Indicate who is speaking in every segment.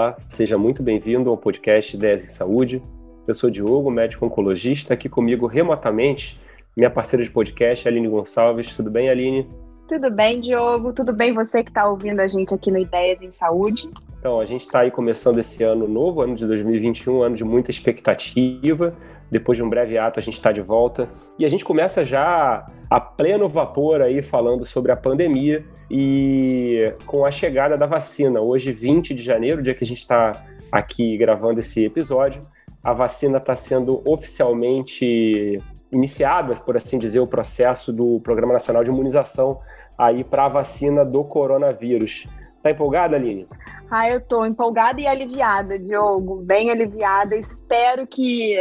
Speaker 1: Olá, seja muito bem-vindo ao podcast Ideias em Saúde. Eu sou Diogo, médico oncologista, aqui comigo remotamente, minha parceira de podcast, Aline Gonçalves. Tudo bem, Aline?
Speaker 2: Tudo bem, Diogo? Tudo bem você que está ouvindo a gente aqui no Ideias em Saúde?
Speaker 1: Então, a gente está aí começando esse ano novo, ano de 2021, ano de muita expectativa. Depois de um breve ato, a gente está de volta. E a gente começa já a pleno vapor aí falando sobre a pandemia e com a chegada da vacina. Hoje, 20 de janeiro, dia que a gente está aqui gravando esse episódio, a vacina está sendo oficialmente iniciada, por assim dizer, o processo do Programa Nacional de Imunização aí para a vacina do coronavírus. Tá empolgada, Aline?
Speaker 2: Ah, eu tô empolgada e aliviada, Diogo. Bem aliviada. Espero que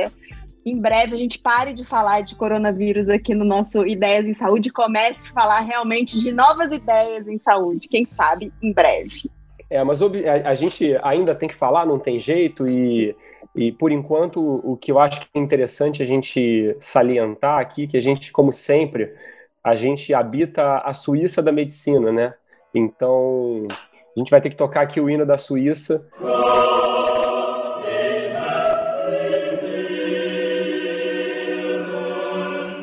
Speaker 2: em breve a gente pare de falar de coronavírus aqui no nosso Ideias em Saúde e comece a falar realmente de novas ideias em saúde. Quem sabe em breve.
Speaker 1: É, mas a, gente ainda tem que falar, não tem jeito, e, e por enquanto o que eu acho que é interessante a gente salientar aqui, que a gente, como sempre, a gente habita a Suíça da medicina, né? Então, a gente vai ter que tocar aqui o hino da Suíça.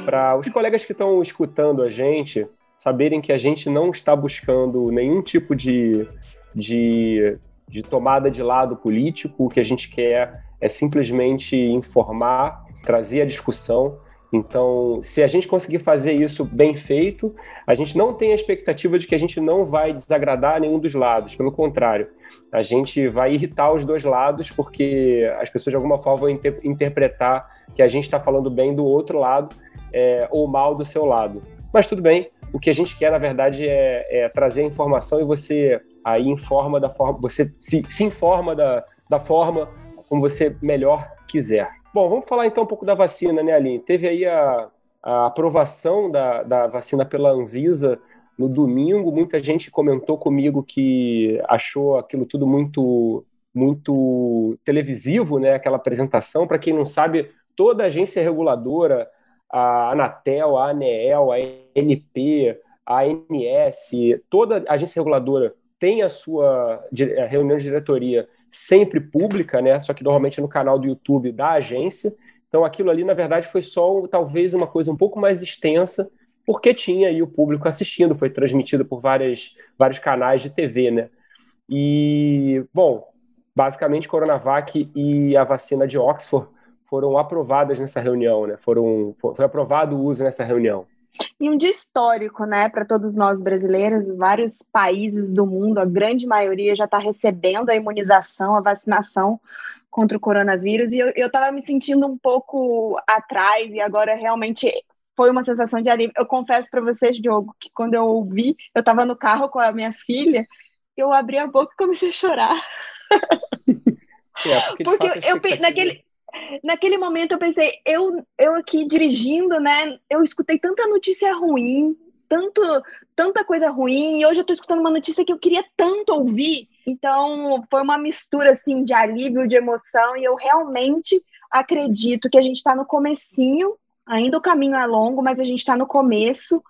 Speaker 1: Para os colegas que estão escutando a gente saberem que a gente não está buscando nenhum tipo de, de, de tomada de lado político, o que a gente quer é simplesmente informar, trazer a discussão então, se a gente conseguir fazer isso bem feito, a gente não tem a expectativa de que a gente não vai desagradar nenhum dos lados. Pelo contrário, a gente vai irritar os dois lados, porque as pessoas de alguma forma vão inter interpretar que a gente está falando bem do outro lado é, ou mal do seu lado. Mas tudo bem, o que a gente quer, na verdade, é, é trazer informação e você aí informa da forma, você se, se informa da, da forma como você melhor quiser. Bom, vamos falar então um pouco da vacina, né, Aline? Teve aí a, a aprovação da, da vacina pela Anvisa no domingo. Muita gente comentou comigo que achou aquilo tudo muito muito televisivo, né? Aquela apresentação. Para quem não sabe, toda agência reguladora, a Anatel, a ANEEL, a ANP, a ANS, toda agência reguladora tem a sua reunião de diretoria sempre pública, né? Só que normalmente no canal do YouTube da agência. Então aquilo ali, na verdade, foi só talvez uma coisa um pouco mais extensa, porque tinha aí o público assistindo, foi transmitido por várias, vários canais de TV, né? E, bom, basicamente Coronavac e a vacina de Oxford foram aprovadas nessa reunião, né? Foram, foi aprovado o uso nessa reunião.
Speaker 2: E um dia histórico, né, para todos nós brasileiros, vários países do mundo, a grande maioria já está recebendo a imunização, a vacinação contra o coronavírus, e eu estava me sentindo um pouco atrás, e agora realmente foi uma sensação de alívio. Eu confesso para vocês, Diogo, que quando eu ouvi, eu estava no carro com a minha filha, eu abri a boca e comecei a chorar.
Speaker 1: É, porque, porque eu,
Speaker 2: naquele naquele momento eu pensei, eu, eu aqui dirigindo, né? Eu escutei tanta notícia ruim, tanto, tanta coisa ruim, e hoje eu tô escutando uma notícia que eu queria tanto ouvir. Então, foi uma mistura assim de alívio, de emoção, e eu realmente acredito que a gente está no comecinho, ainda o caminho é longo, mas a gente está no começo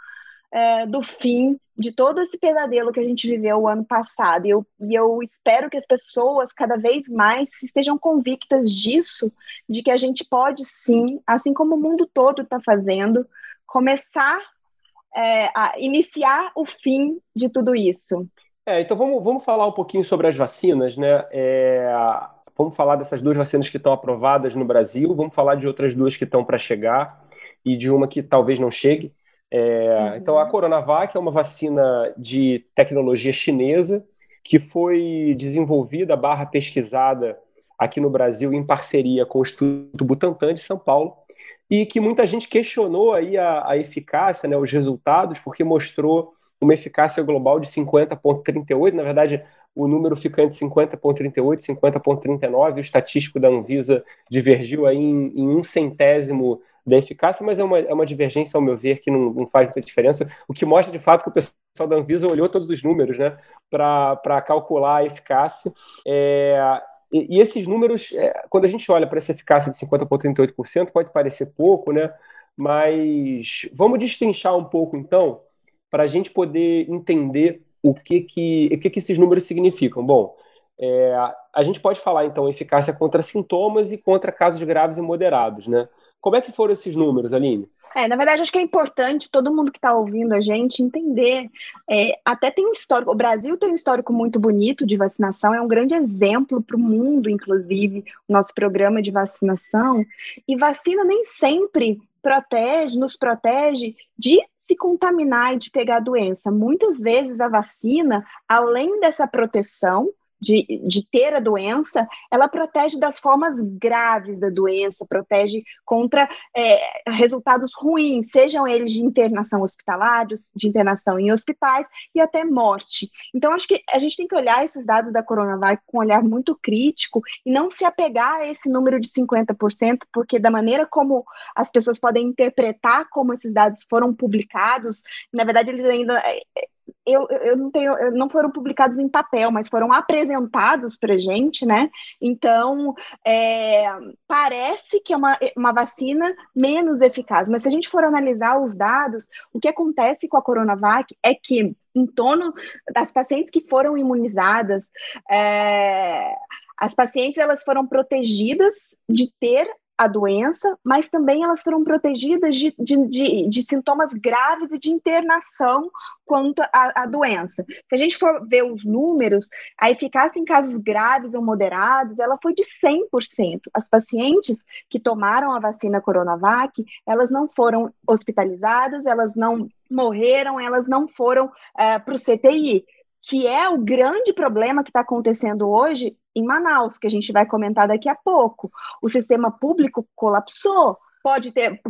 Speaker 2: é, do fim de todo esse pesadelo que a gente viveu o ano passado. E eu, e eu espero que as pessoas cada vez mais estejam convictas disso, de que a gente pode sim, assim como o mundo todo está fazendo, começar é, a iniciar o fim de tudo isso.
Speaker 1: É, então vamos, vamos falar um pouquinho sobre as vacinas, né? É, vamos falar dessas duas vacinas que estão aprovadas no Brasil, vamos falar de outras duas que estão para chegar e de uma que talvez não chegue. É, uhum. Então, a Coronavac é uma vacina de tecnologia chinesa que foi desenvolvida barra pesquisada aqui no Brasil em parceria com o Instituto Butantan de São Paulo e que muita gente questionou aí a, a eficácia, né, os resultados, porque mostrou uma eficácia global de 50,38. Na verdade, o número fica entre 50,38 e 50,39. O estatístico da Anvisa divergiu aí em, em um centésimo da eficácia, mas é uma, é uma divergência, ao meu ver, que não, não faz muita diferença, o que mostra de fato que o pessoal da Anvisa olhou todos os números né, para calcular a eficácia. É, e, e, esses números, é, quando a gente olha para essa eficácia de 50,38%, pode parecer pouco, né? Mas vamos destrinchar um pouco, então, para a gente poder entender o que, que, o que, que esses números significam. Bom, É, a gente pode falar, então, eficácia contra sintomas e contra casos graves e moderados, né? Como é que foram esses números, Aline?
Speaker 2: É, na verdade, acho que é importante todo mundo que está ouvindo a gente entender. É, até tem um histórico, o Brasil tem um histórico muito bonito de vacinação, é um grande exemplo para o mundo, inclusive, o nosso programa de vacinação. E vacina nem sempre protege, nos protege de se contaminar e de pegar a doença. Muitas vezes a vacina, além dessa proteção, de, de ter a doença, ela protege das formas graves da doença, protege contra é, resultados ruins, sejam eles de internação hospitalar, de, internação em hospitais e até morte. Então, acho que a gente tem que olhar esses dados da Coronavac com um olhar muito crítico e não se apegar a esse número de 50%, porque da maneira como as pessoas podem interpretar como esses dados foram publicados, na verdade, eles ainda é, eu, eu não tenho, não foram publicados em papel, mas foram apresentados para gente, né? Então é, parece que é uma, uma vacina menos eficaz, mas se a gente for analisar os dados, o que acontece com a Coronavac é que em torno das pacientes que foram imunizadas, é, as pacientes elas foram protegidas de ter a doença, mas também elas foram protegidas de, de, de, de sintomas graves e de internação quanto à, doença. Se a gente for ver os números, a eficácia em casos graves ou moderados, ela foi de 100%. As pacientes que tomaram a vacina Coronavac, elas não foram hospitalizadas, elas não morreram, elas não foram é, para o CTI que é o grande problema que está acontecendo hoje em Manaus, que a gente vai comentar daqui a pouco. O sistema público colapsou. Pode ter,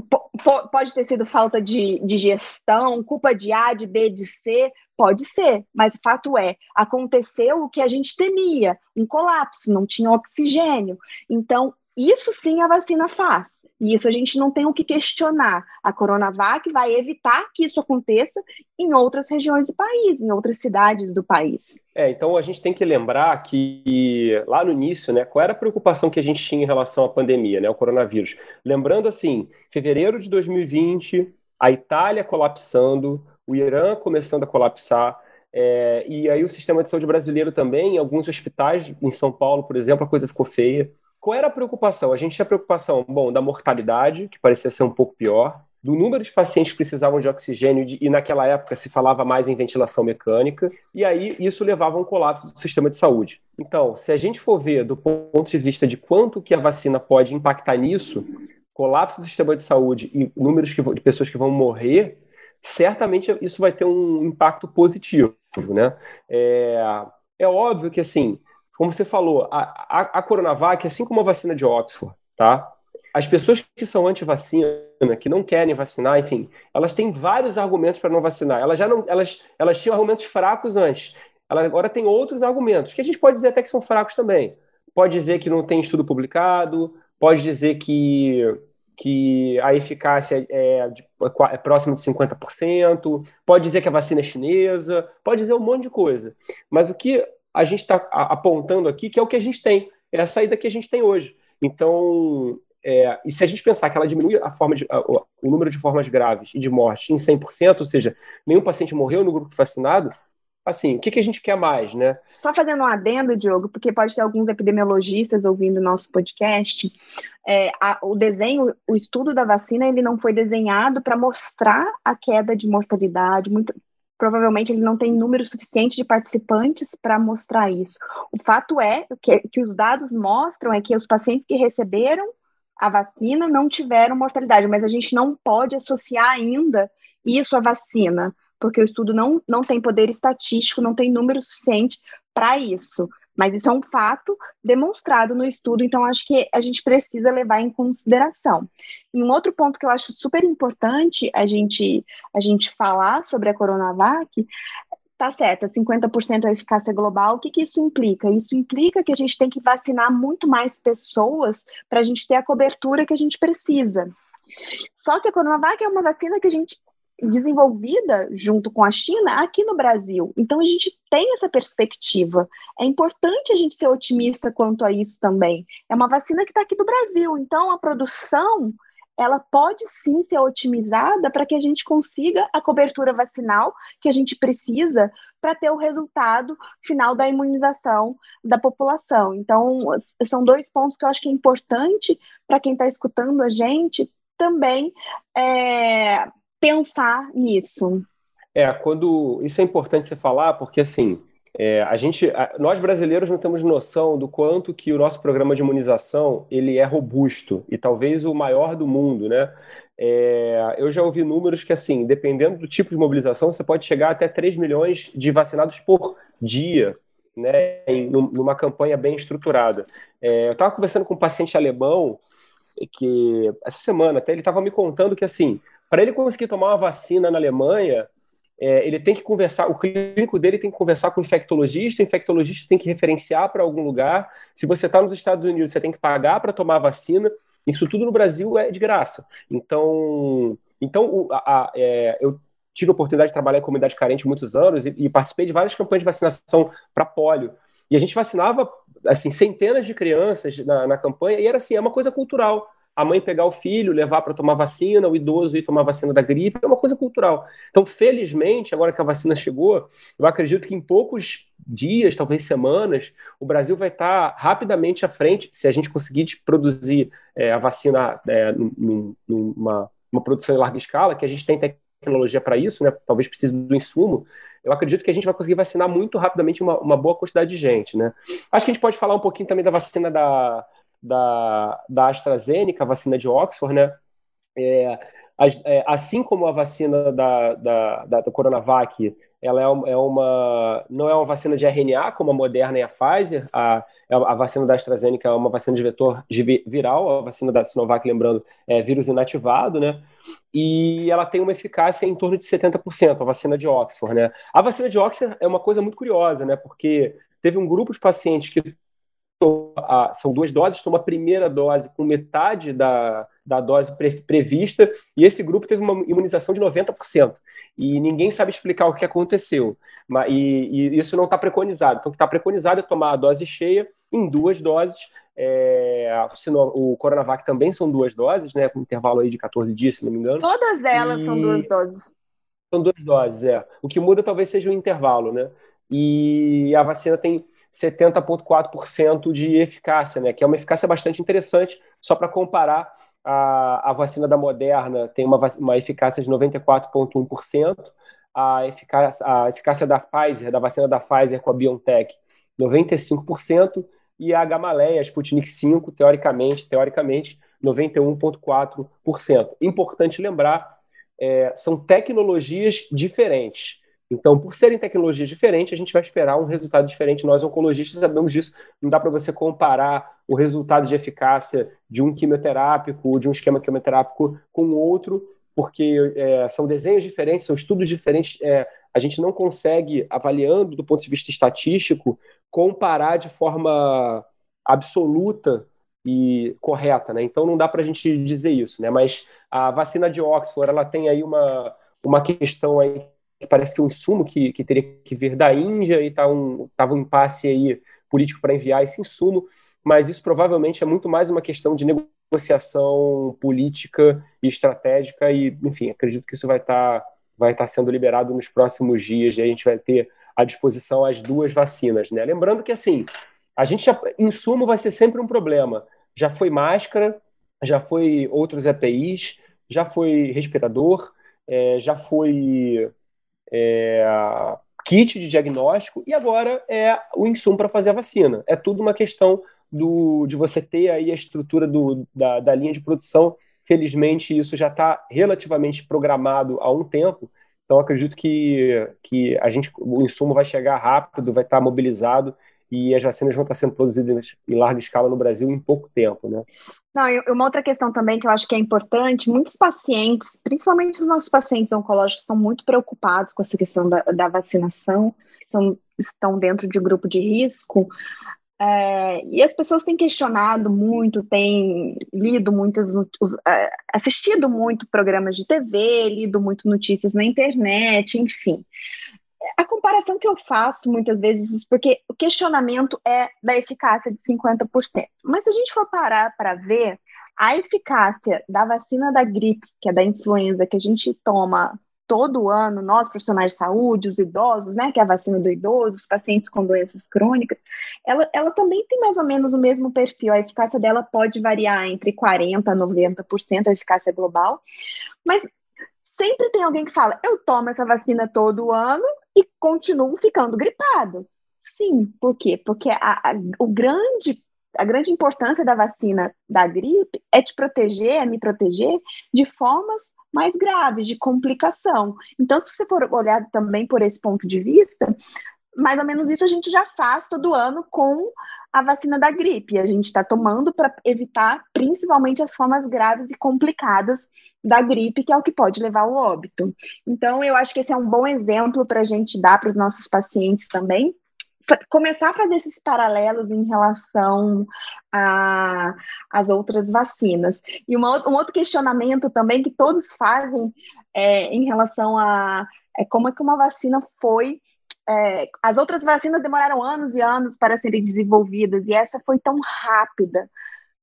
Speaker 2: pode ter sido falta de, de gestão, culpa de A, de B, de C, pode ser, mas o fato é, aconteceu o que a gente temia, um colapso, não tinha oxigênio. Então, isso sim a vacina faz. E isso a gente não tem o que questionar. A Coronavac vai evitar que isso aconteça em outras regiões do país, em outras cidades do país.
Speaker 1: É, então a gente tem que lembrar que lá no início, né, qual era a preocupação que a gente tinha em relação à pandemia, né, o coronavírus? Lembrando assim, fevereiro de 2020, a Itália colapsando, o Irã começando a colapsar, é, e aí o sistema de saúde brasileiro também, alguns hospitais, em São Paulo, por exemplo, a coisa ficou feia. Qual era a preocupação? A gente tinha preocupação, bom, da mortalidade, que parecia ser um pouco pior, do número de pacientes que precisavam de oxigênio, e naquela época se falava mais em ventilação mecânica, e aí isso levava a um colapso do sistema de saúde. Então, se a gente for ver do ponto de vista de quanto que a vacina pode impactar nisso, colapso do sistema de saúde e números que, de pessoas que vão morrer, certamente isso vai ter um impacto positivo, né? É, é óbvio que, assim, como você falou, a, a, a Coronavac, assim como a vacina de Oxford, tá? As pessoas que são anti-vacina, que não querem vacinar, enfim, elas têm vários argumentos para não vacinar. Elas já não, elas, elas tinham argumentos fracos antes. Ela agora tem outros argumentos, que a gente pode dizer até que são fracos também. Pode dizer que não tem estudo publicado, pode dizer que, que a eficácia é, de, é próxima de 50%, pode dizer que a vacina é chinesa, pode dizer um monte de coisa. Mas o que a gente está apontando aqui, que é o que a gente tem, é a saída que a gente tem hoje. Então, é, e se a gente pensar que ela diminui a forma de, a, o número de formas graves e de morte em 100%, ou seja, nenhum paciente morreu no grupo vacinado, assim, o que, que a gente quer mais, né?
Speaker 2: Só fazendo um adendo, Diogo, porque pode ter alguns epidemiologistas ouvindo o nosso podcast, é, a, o desenho, o estudo da vacina, ele não foi desenhado para mostrar a queda de mortalidade, muito, provavelmente ele não tem número suficiente de participantes para mostrar isso. O fato é que, que os dados mostram é que os pacientes que receberam a vacina não tiveram mortalidade, mas a gente não pode associar ainda isso à vacina, porque o estudo não, não tem poder estatístico, não tem número suficiente para isso. Mas isso é um fato demonstrado no estudo, então acho que a gente precisa levar em consideração. E um outro ponto que eu acho super importante a gente, a gente falar sobre a Coronavac tá certo, 50% é a eficácia global, o que, que isso implica? Isso implica que a gente tem que vacinar muito mais pessoas para a gente ter a cobertura que a gente precisa. Só que a Coronavac é uma vacina que a gente desenvolvida junto com a China aqui no Brasil. Então a gente tem essa perspectiva. É importante a gente ser otimista quanto a isso também. É uma vacina que está aqui do Brasil, então a produção ela pode sim ser otimizada para que a gente consiga a cobertura vacinal que a gente precisa para ter o resultado final da imunização da população. Então, são dois pontos que eu acho que é importante para quem está escutando a gente também é, pensar nisso.
Speaker 1: É, quando isso é importante você falar, porque assim é, a gente, nós brasileiros não temos noção do quanto que o nosso programa de imunização ele é robusto e talvez o maior do mundo, né? É, eu já ouvi números que, assim, dependendo do tipo de mobilização, você pode chegar até 3 milhões de vacinados por dia, né? Em, numa campanha bem estruturada. É, eu estava conversando com um paciente alemão que essa semana até ele estava me contando que, assim, para ele conseguir tomar uma vacina na Alemanha, é, ele tem que conversar, o clínico dele tem que conversar com o infectologista, o infectologista tem que referenciar para algum lugar. Se você está nos Estados Unidos, você tem que pagar para tomar a vacina. Isso tudo no Brasil é de graça. Então, então a, a, é, eu tive a oportunidade de trabalhar em comunidade carente muitos anos e, e participei de várias campanhas de vacinação para polio. E a gente vacinava assim centenas de crianças na, na campanha e era assim, é uma coisa cultural a mãe pegar o filho, levar para tomar vacina, o idoso ir tomar vacina da gripe, é uma coisa cultural. Então, felizmente, agora que a vacina chegou, eu acredito que em poucos dias, talvez semanas, o Brasil vai estar rapidamente à frente, se a gente conseguir produzir é, a vacina é, numa uma produção em larga escala, que a gente tem tecnologia para isso, né? talvez precise do insumo, eu acredito que a gente vai conseguir vacinar muito rapidamente uma, uma boa quantidade de gente. Né? Acho que a gente pode falar um pouquinho também da vacina da, da, da AstraZeneca, a vacina de Oxford, né? É, é, assim como a vacina da, da, da, da Coronavac, ela é, é, uma, não é uma vacina de RNA, como a Moderna e a Pfizer, a, a vacina da AstraZeneca é uma vacina de vetor viral, a vacina da Sinovac, lembrando, é vírus inativado, né? E ela tem uma eficácia em torno de 70%, a vacina de Oxford, né? A vacina de Oxford é uma coisa muito curiosa, né? Porque teve um grupo de pacientes que a, são duas doses, toma a primeira dose com metade da, da dose pre, prevista, e esse grupo teve uma imunização de 90%. E ninguém sabe explicar o que aconteceu. Mas, e, e isso não está preconizado. Então, o que está preconizado é tomar a dose cheia em duas doses. É, o Coronavac também são duas doses, né? Com um intervalo aí de 14 dias, se não me engano.
Speaker 2: Todas elas e... são duas doses.
Speaker 1: São duas doses, é. O que muda talvez seja o intervalo, né? E a vacina tem 70,4% de eficácia, né? Que é uma eficácia bastante interessante, só para comparar. A, a vacina da Moderna tem uma, uma eficácia de 94,1%, a eficácia, a eficácia da Pfizer, da vacina da Pfizer com a BioNTech, 95%, e a Gamaleia, a Sputnik 5, teoricamente, teoricamente 91,4%. Importante lembrar, é, são tecnologias diferentes. Então, por serem tecnologias diferentes, a gente vai esperar um resultado diferente. Nós, oncologistas, sabemos disso. Não dá para você comparar o resultado de eficácia de um quimioterápico, de um esquema quimioterápico com outro, porque é, são desenhos diferentes, são estudos diferentes. É, a gente não consegue, avaliando do ponto de vista estatístico, comparar de forma absoluta e correta, né? Então não dá para a gente dizer isso, né? Mas a vacina de Oxford, ela tem aí uma, uma questão aí que parece que um insumo que, que teria que vir da Índia e tá um, tava um impasse aí político para enviar esse insumo, mas isso provavelmente é muito mais uma questão de negociação política e estratégica e, enfim, acredito que isso vai estar tá, vai tá sendo liberado nos próximos dias e a gente vai ter à disposição as duas vacinas, né? Lembrando que assim, a gente já, insumo vai ser sempre um problema. Já foi máscara, já foi outros EPIs, já foi respirador, é, já foi é, kit de diagnóstico e agora é o insumo para fazer a vacina. É tudo uma questão do, de você ter aí a estrutura do, da, da linha de produção. Felizmente, isso já está relativamente programado há um tempo. Então, acredito que, que a gente, o insumo vai chegar rápido, vai estar tá mobilizado e as vacinas vão estar sendo produzidas em larga escala no Brasil em pouco tempo, né?
Speaker 2: Não, e uma outra questão também que eu acho que é importante, muitos pacientes, principalmente os nossos pacientes oncológicos, estão muito preocupados com essa questão da, da vacinação, são, estão dentro de grupo de risco, é, e as pessoas têm questionado muito, têm lido muitas, é, assistido muito programas de TV, lido muito notícias na internet, enfim a comparação que eu faço muitas vezes, porque o questionamento é da eficácia de 50%. Mas se a gente for parar para ver, a eficácia da vacina da gripe, que é da influenza, que a gente toma todo ano, nós profissionais de saúde, os idosos, né, que é a vacina do idoso, os pacientes com doenças crônicas, ela, ela também tem mais ou menos o mesmo perfil. A eficácia dela pode variar entre 40% a 90% a eficácia global, mas sempre tem alguém que fala: eu tomo essa vacina todo ano e continuo ficando gripado. Sim, por quê? Porque a, a, o grande a grande importância da vacina da gripe é te proteger, é me proteger de formas mais graves, de complicação. Então, se você for olhar também por esse ponto de vista, mais ou menos isso a gente já faz todo ano com a vacina da gripe. A gente está tomando para evitar principalmente as formas graves e complicadas da gripe, que é o que pode levar ao óbito. Então, eu acho que esse é um bom exemplo para a gente dar para os nossos pacientes também, começar a fazer esses paralelos em relação às outras vacinas. E uma, um outro questionamento também que todos fazem é, em relação a é, como é que uma vacina foi. É, as outras vacinas demoraram anos e anos para serem desenvolvidas e essa foi tão rápida.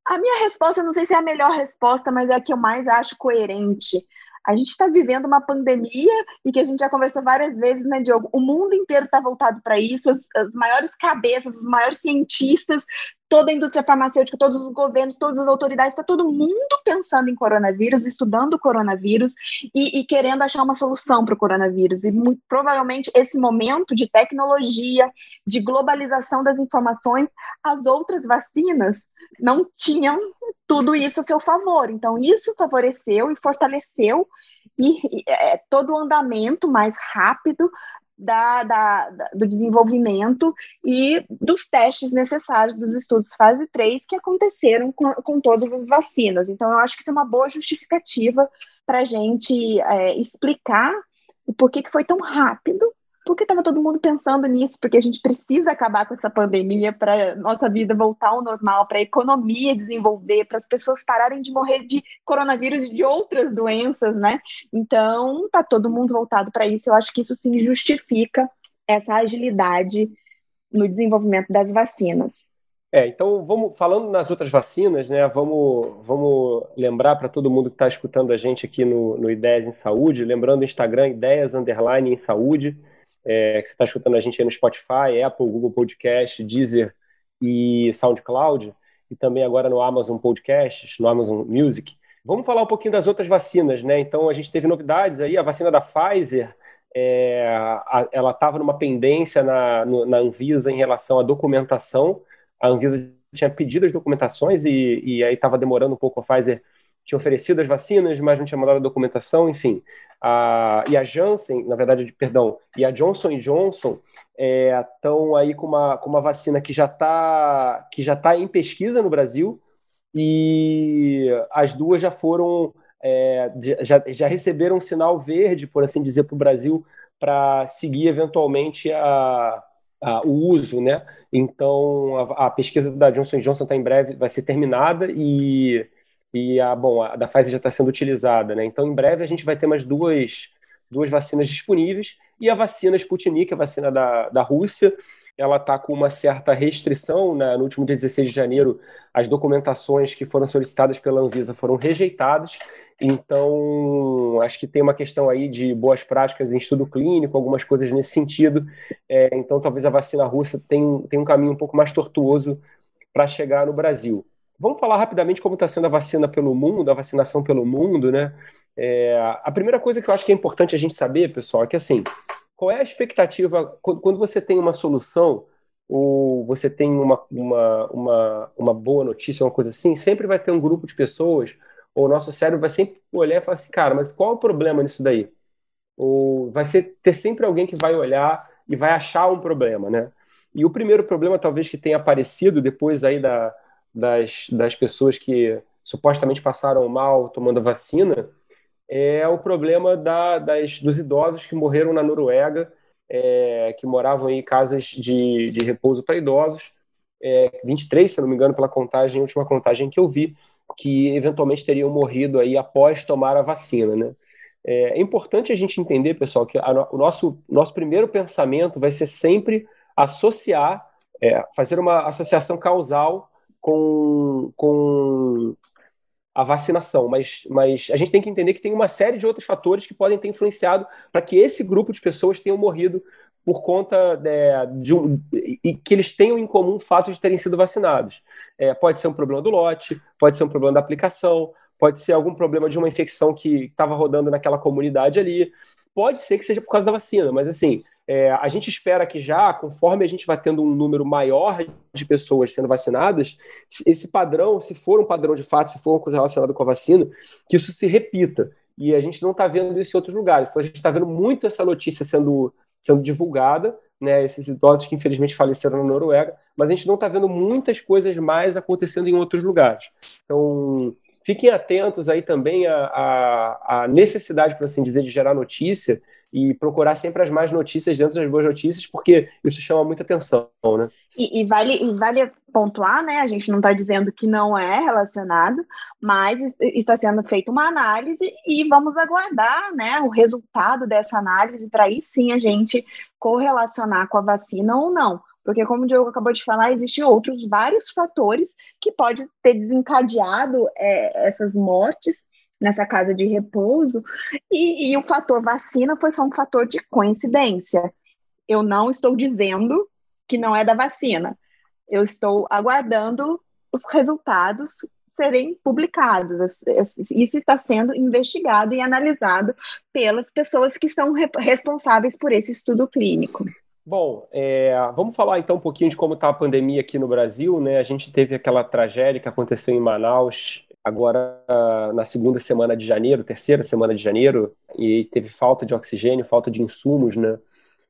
Speaker 2: A minha resposta, não sei se é a melhor resposta, mas é a que eu mais acho coerente. A gente está vivendo uma pandemia e que a gente já conversou várias vezes, né, Diogo? O mundo inteiro está voltado para isso, as, as maiores cabeças, os maiores cientistas toda a indústria farmacêutica, todos os governos, todas as autoridades, está todo mundo pensando em coronavírus, estudando o coronavírus e, e querendo achar uma solução para o coronavírus. E muito, provavelmente esse momento de tecnologia, de globalização das informações, as outras vacinas não tinham tudo isso a seu favor. Então, isso favoreceu e fortaleceu e, e é, todo o andamento mais rápido da, da, da, do desenvolvimento e dos testes necessários dos estudos fase 3 que aconteceram com, com todas as vacinas. Então, eu acho que isso é uma boa justificativa para a gente é, explicar o porquê que foi tão rápido porque estava todo mundo pensando nisso, porque a gente precisa acabar com essa pandemia para nossa vida voltar ao normal, para a economia desenvolver, para as pessoas pararem de morrer de coronavírus e de outras doenças, né? Então, tá todo mundo voltado para isso. Eu acho que isso sim justifica essa agilidade no desenvolvimento das vacinas.
Speaker 1: É, então vamos falando nas outras vacinas, né? Vamos, vamos lembrar para todo mundo que está escutando a gente aqui no, no Ideias em Saúde, lembrando o Instagram Ideias Underline em Saúde é, que você está escutando a gente aí no Spotify, Apple, Google Podcast, Deezer e SoundCloud, e também agora no Amazon Podcasts, no Amazon Music. Vamos falar um pouquinho das outras vacinas, né? Então a gente teve novidades aí, a vacina da Pfizer, é, ela estava numa pendência na, na Anvisa em relação à documentação. A Anvisa tinha pedido as documentações e, e aí estava demorando um pouco a Pfizer tinha oferecido as vacinas, mas não tinha mandado a documentação, enfim. A, e a Janssen, na verdade, perdão, e a Johnson Johnson estão é, aí com uma, com uma vacina que já está tá em pesquisa no Brasil e as duas já foram é, já, já receberam um sinal verde, por assim dizer, para o Brasil para seguir eventualmente a, a, o uso, né? Então a, a pesquisa da Johnson Johnson está em breve, vai ser terminada e e a, bom, a da Pfizer já está sendo utilizada, né? Então, em breve a gente vai ter mais duas, duas vacinas disponíveis e a vacina Sputnik, a vacina da, da Rússia, ela está com uma certa restrição. Né? No último dia 16 de janeiro, as documentações que foram solicitadas pela Anvisa foram rejeitadas. Então, acho que tem uma questão aí de boas práticas em estudo clínico, algumas coisas nesse sentido. É, então, talvez a vacina russa tenha, tenha um caminho um pouco mais tortuoso para chegar no Brasil. Vamos falar rapidamente como está sendo a vacina pelo mundo, a vacinação pelo mundo, né? É, a primeira coisa que eu acho que é importante a gente saber, pessoal, é que assim, qual é a expectativa quando você tem uma solução ou você tem uma, uma, uma, uma boa notícia, uma coisa assim, sempre vai ter um grupo de pessoas, ou o nosso cérebro vai sempre olhar e falar assim, cara, mas qual é o problema nisso daí? Ou vai ser, ter sempre alguém que vai olhar e vai achar um problema, né? E o primeiro problema, talvez, que tenha aparecido depois aí da, das, das pessoas que supostamente passaram mal tomando a vacina é o problema da, das, dos idosos que morreram na Noruega, é, que moravam em casas de, de repouso para idosos, é, 23, se não me engano, pela contagem, última contagem que eu vi, que eventualmente teriam morrido aí após tomar a vacina, né? É, é importante a gente entender, pessoal, que o nosso, nosso primeiro pensamento vai ser sempre associar, é, fazer uma associação causal com, com a vacinação, mas, mas a gente tem que entender que tem uma série de outros fatores que podem ter influenciado para que esse grupo de pessoas tenham morrido por conta é, de um, e que eles tenham em comum o fato de terem sido vacinados. É, pode ser um problema do lote, pode ser um problema da aplicação, pode ser algum problema de uma infecção que estava rodando naquela comunidade ali, pode ser que seja por causa da vacina, mas assim, é, a gente espera que já, conforme a gente vai tendo um número maior de pessoas sendo vacinadas, esse padrão, se for um padrão de fato, se for uma coisa relacionada com a vacina, que isso se repita. E a gente não está vendo isso em outros lugares. Então a gente está vendo muito essa notícia sendo, sendo divulgada, né, esses idosos que infelizmente faleceram na Noruega, mas a gente não está vendo muitas coisas mais acontecendo em outros lugares. Então, fiquem atentos aí também à, à necessidade, por assim dizer, de gerar notícia e procurar sempre as mais notícias dentro das boas notícias, porque isso chama muita atenção, né?
Speaker 2: E, e vale, e vale pontuar, né? A gente não está dizendo que não é relacionado, mas está sendo feita uma análise e vamos aguardar, né, o resultado dessa análise para aí sim a gente correlacionar com a vacina ou não. Porque, como o Diogo acabou de falar, existem outros vários fatores que podem ter desencadeado é, essas mortes nessa casa de repouso, e, e o fator vacina foi só um fator de coincidência. Eu não estou dizendo que não é da vacina. Eu estou aguardando os resultados serem publicados. Isso está sendo investigado e analisado pelas pessoas que estão responsáveis por esse estudo clínico.
Speaker 1: Bom, é, vamos falar então um pouquinho de como está a pandemia aqui no Brasil. Né? A gente teve aquela tragédia que aconteceu em Manaus agora na segunda semana de janeiro, terceira semana de janeiro, e teve falta de oxigênio, falta de insumos, né?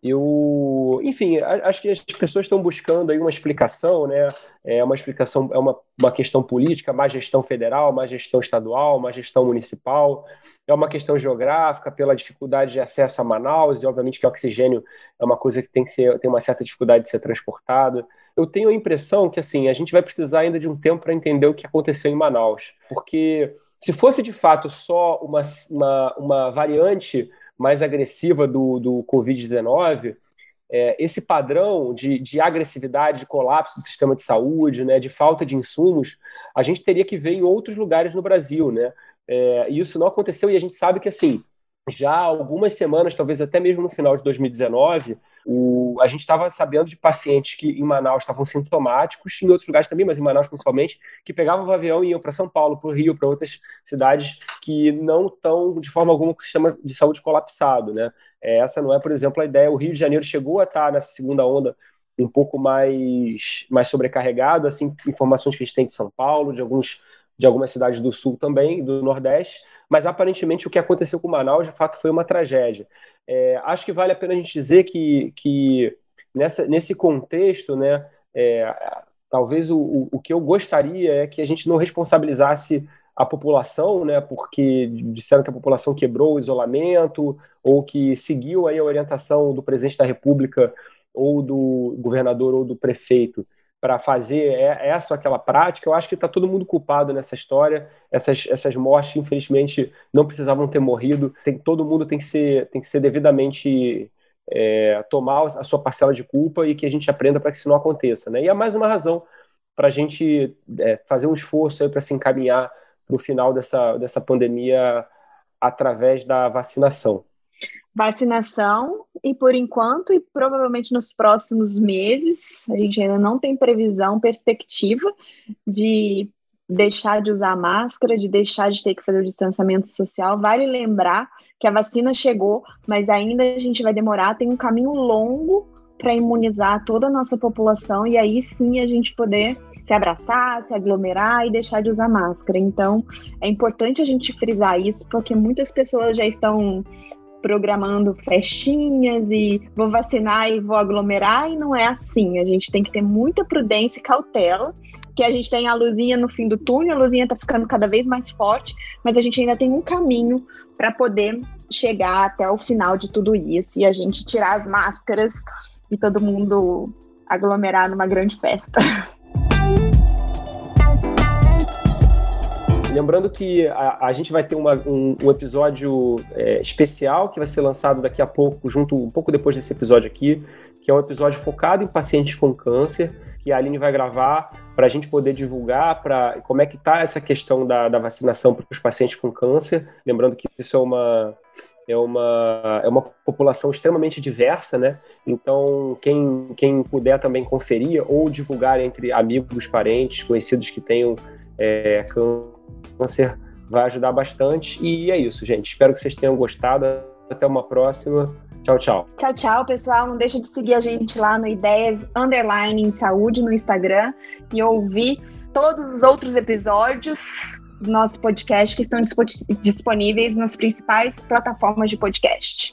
Speaker 1: Eu, enfim, acho que as pessoas estão buscando aí uma explicação, né? É uma explicação, é uma, uma questão política, má gestão federal, má gestão estadual, má gestão municipal, é uma questão geográfica, pela dificuldade de acesso a Manaus, e obviamente que o oxigênio é uma coisa que tem que ser, tem uma certa dificuldade de ser transportada. Eu tenho a impressão que assim, a gente vai precisar ainda de um tempo para entender o que aconteceu em Manaus, porque se fosse de fato só uma, uma, uma variante mais agressiva do, do Covid-19, é, esse padrão de, de, agressividade, de colapso do sistema de saúde, né, de falta de insumos, a gente teria que ver em outros lugares no Brasil, né? É, e isso não aconteceu e a gente sabe que assim já algumas semanas, talvez até mesmo no final de 2019, o, a gente estava sabendo de pacientes que em Manaus estavam sintomáticos, em outros lugares também, mas em Manaus principalmente, que pegavam o avião e iam para São Paulo, para o Rio, para outras cidades que não estão de forma alguma com o sistema de saúde colapsado. Né? É, essa não é, por exemplo, a ideia. O Rio de Janeiro chegou a estar nessa segunda onda um pouco mais, mais sobrecarregado, assim, informações que a gente tem de São Paulo, de alguns de algumas cidades do sul também, do Nordeste, mas aparentemente o que aconteceu com Manaus de fato foi uma tragédia. É, acho que vale a pena a gente dizer que, que nessa, nesse contexto, né, é, talvez o, o que eu gostaria é que a gente não responsabilizasse a população, né, porque disseram que a população quebrou o isolamento ou que seguiu aí a orientação do presidente da República ou do governador ou do prefeito para fazer é, essa ou aquela prática, eu acho que está todo mundo culpado nessa história. Essas, essas mortes, infelizmente, não precisavam ter morrido. Tem, todo mundo tem que ser, tem que ser devidamente é, tomar a sua parcela de culpa e que a gente aprenda para que isso não aconteça. Né? E é mais uma razão para a gente é, fazer um esforço para se encaminhar para o final dessa, dessa pandemia através da vacinação
Speaker 2: vacinação e por enquanto e provavelmente nos próximos meses a gente ainda não tem previsão, perspectiva de deixar de usar máscara, de deixar de ter que fazer o distanciamento social. Vale lembrar que a vacina chegou, mas ainda a gente vai demorar, tem um caminho longo para imunizar toda a nossa população e aí sim a gente poder se abraçar, se aglomerar e deixar de usar máscara. Então, é importante a gente frisar isso, porque muitas pessoas já estão programando festinhas e vou vacinar e vou aglomerar, e não é assim. A gente tem que ter muita prudência e cautela, que a gente tem a luzinha no fim do túnel, a luzinha está ficando cada vez mais forte, mas a gente ainda tem um caminho para poder chegar até o final de tudo isso e a gente tirar as máscaras e todo mundo aglomerar numa grande festa.
Speaker 1: Lembrando que a, a gente vai ter uma, um, um, episódio é, especial que vai ser lançado daqui a pouco, junto um pouco depois desse episódio aqui, que é um episódio focado em pacientes com câncer, que a Aline vai gravar para a gente poder divulgar para como é que está essa questão da, da vacinação para os pacientes com câncer. Lembrando que isso é uma, é uma, é uma população extremamente diversa, né? Então, quem, quem puder também conferir ou divulgar entre amigos, parentes, conhecidos que tenham é, câncer, vai ajudar bastante. E é isso, gente. Espero que vocês tenham gostado. Até uma próxima. Tchau, tchau.
Speaker 2: Tchau, tchau, pessoal. Não deixa de seguir a gente lá no Ideias Underline em Saúde no Instagram e ouvir todos os outros episódios do nosso podcast que estão disponíveis nas principais plataformas de podcast.